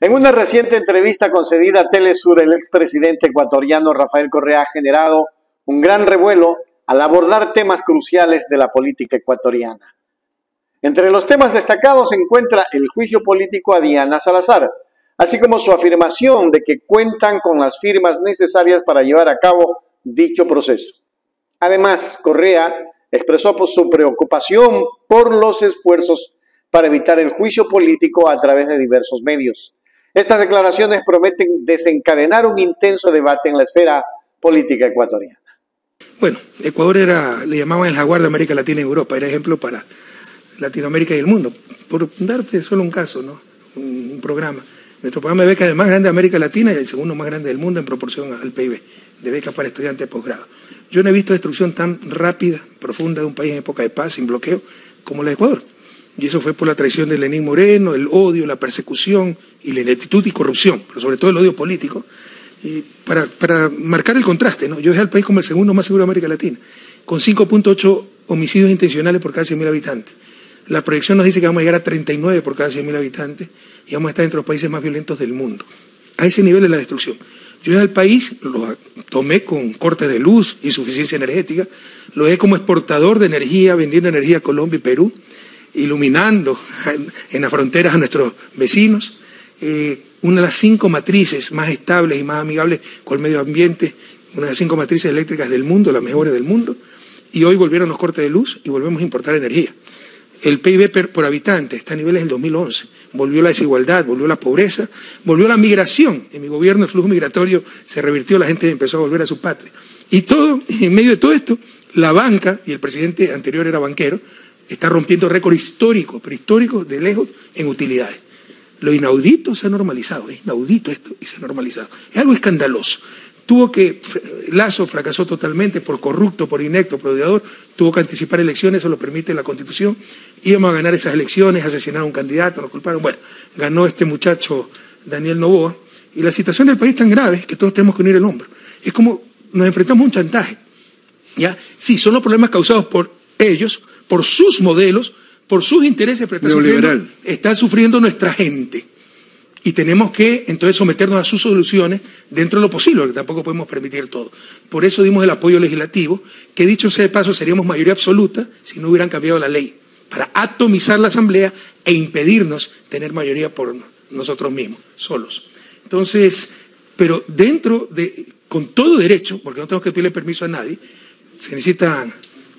En una reciente entrevista concedida a Telesur, el expresidente ecuatoriano Rafael Correa ha generado un gran revuelo al abordar temas cruciales de la política ecuatoriana. Entre los temas destacados se encuentra el juicio político a Diana Salazar, así como su afirmación de que cuentan con las firmas necesarias para llevar a cabo dicho proceso. Además, Correa expresó su preocupación por los esfuerzos para evitar el juicio político a través de diversos medios. Estas declaraciones prometen desencadenar un intenso debate en la esfera política ecuatoriana. Bueno, Ecuador era, le llamaban el jaguar de América Latina y Europa, era ejemplo para Latinoamérica y el mundo. Por darte solo un caso, ¿no? un, programa. Nuestro programa de beca es el más grande de América Latina y el segundo más grande del mundo en proporción al PIB, de becas para estudiantes de posgrado. Yo no he visto destrucción tan rápida, profunda de un país en época de paz, sin bloqueo, como la de Ecuador. Y eso fue por la traición de Lenín Moreno, el odio, la persecución y la ineptitud y corrupción, pero sobre todo el odio político. Y para, para marcar el contraste, ¿no? yo dejé al país como el segundo más seguro de América Latina, con 5.8 homicidios intencionales por cada 100.000 habitantes. La proyección nos dice que vamos a llegar a 39 por cada 100.000 habitantes y vamos a estar entre los países más violentos del mundo. A ese nivel de la destrucción. Yo dejé al país, lo tomé con cortes de luz, insuficiencia energética, lo dejé como exportador de energía, vendiendo energía a Colombia y Perú, iluminando en las fronteras a nuestros vecinos, eh, una de las cinco matrices más estables y más amigables con el medio ambiente, una de las cinco matrices eléctricas del mundo, las mejores del mundo, y hoy volvieron los cortes de luz y volvemos a importar energía. El PIB por habitante está a niveles del 2011. Volvió la desigualdad, volvió la pobreza, volvió la migración. En mi gobierno el flujo migratorio se revirtió, la gente empezó a volver a su patria. Y todo, en medio de todo esto, la banca, y el presidente anterior era banquero, está rompiendo récord histórico, pero histórico de lejos, en utilidades. Lo inaudito se ha normalizado, es inaudito esto y se ha normalizado. Es algo escandaloso. Tuvo que, Lazo fracasó totalmente por corrupto, por inecto, por odiador, tuvo que anticipar elecciones, eso lo permite la Constitución. Íbamos a ganar esas elecciones, asesinar a un candidato, nos culparon. Bueno, ganó este muchacho Daniel Novoa. Y la situación del país es tan grave que todos tenemos que unir el hombro. Es como nos enfrentamos a un chantaje. ¿ya? Sí, son los problemas causados por ellos, por sus modelos, por sus intereses, pero está sufriendo, está sufriendo nuestra gente. Y tenemos que entonces someternos a sus soluciones dentro de lo posible, porque tampoco podemos permitir todo. Por eso dimos el apoyo legislativo, que dicho sea de paso seríamos mayoría absoluta si no hubieran cambiado la ley, para atomizar la Asamblea e impedirnos tener mayoría por nosotros mismos, solos. Entonces, pero dentro de, con todo derecho, porque no tenemos que pedirle permiso a nadie, se necesitan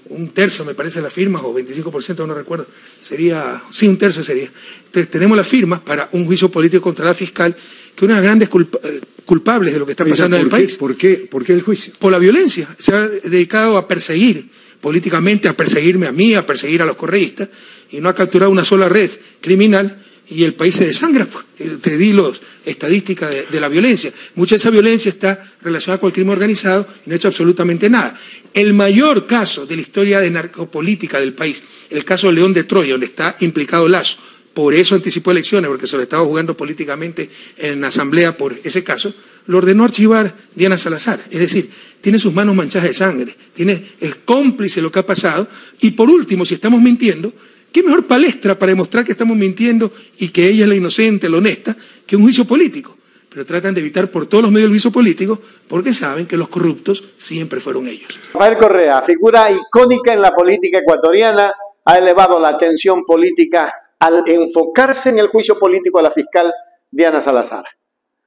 un tercio, me parece, las firmas, o 25%, no recuerdo, sería, sí, un tercio sería. Entonces, tenemos las firmas para un juicio político contra la fiscal, que una de las grandes eh, culpables de lo que está pasando en el país. ¿por qué, ¿Por qué el juicio? Por la violencia. Se ha dedicado a perseguir políticamente, a perseguirme a mí, a perseguir a los correístas, y no ha capturado una sola red criminal y el país se desangra. Pues. Te di las estadísticas de, la violencia. Mucha de esa violencia está relacionada con el crimen organizado y no ha hecho absolutamente nada. El mayor caso de la historia de narcopolítica del país, el caso León de Troya, donde está implicado Lazo, por eso anticipó elecciones, porque se lo estaba jugando políticamente en la Asamblea por ese caso, lo ordenó archivar Diana Salazar. Es decir, tiene sus manos manchadas de sangre, tiene, es cómplice de lo que ha pasado. Y por último, si estamos mintiendo, ¿Qué mejor palestra para demostrar que estamos mintiendo y que ella es la inocente, la honesta, que un juicio político? Pero tratan de evitar por todos los medios el juicio político porque saben que los corruptos siempre fueron ellos. Rafael Correa, figura icónica en la política ecuatoriana, ha elevado la atención política al enfocarse en el juicio político a la fiscal Diana Salazar.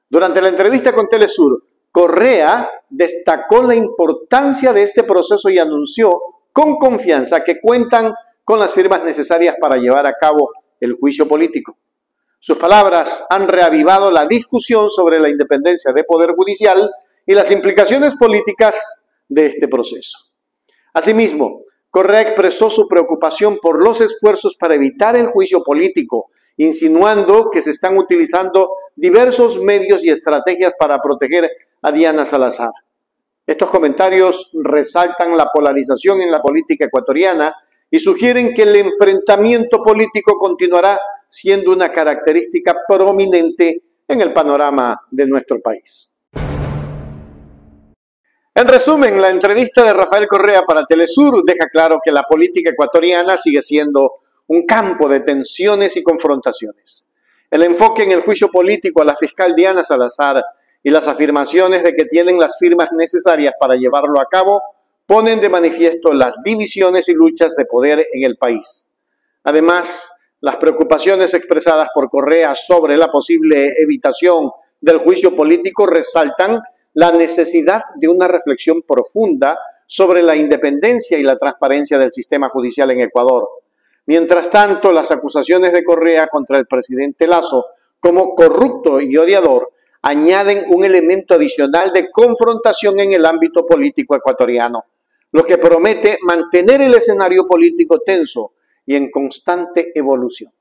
Durante la entrevista con Telesur, Correa destacó la importancia de este proceso y anunció con confianza que cuentan con las firmas necesarias para llevar a cabo el juicio político. Sus palabras han reavivado la discusión sobre la independencia de Poder Judicial y las implicaciones políticas de este proceso. Asimismo, Correa expresó su preocupación por los esfuerzos para evitar el juicio político, insinuando que se están utilizando diversos medios y estrategias para proteger a Diana Salazar. Estos comentarios resaltan la polarización en la política ecuatoriana y sugieren que el enfrentamiento político continuará siendo una característica prominente en el panorama de nuestro país. En resumen, la entrevista de Rafael Correa para Telesur deja claro que la política ecuatoriana sigue siendo un campo de tensiones y confrontaciones. El enfoque en el juicio político a la fiscal Diana Salazar y las afirmaciones de que tienen las firmas necesarias para llevarlo a cabo ponen de manifiesto las divisiones y luchas de poder en el país. Además, las preocupaciones expresadas por Correa sobre la posible evitación del juicio político resaltan la necesidad de una reflexión profunda sobre la independencia y la transparencia del sistema judicial en Ecuador. Mientras tanto, las acusaciones de Correa contra el presidente Lazo como corrupto y odiador añaden un elemento adicional de confrontación en el ámbito político ecuatoriano, lo que promete mantener el escenario político tenso y en constante evolución.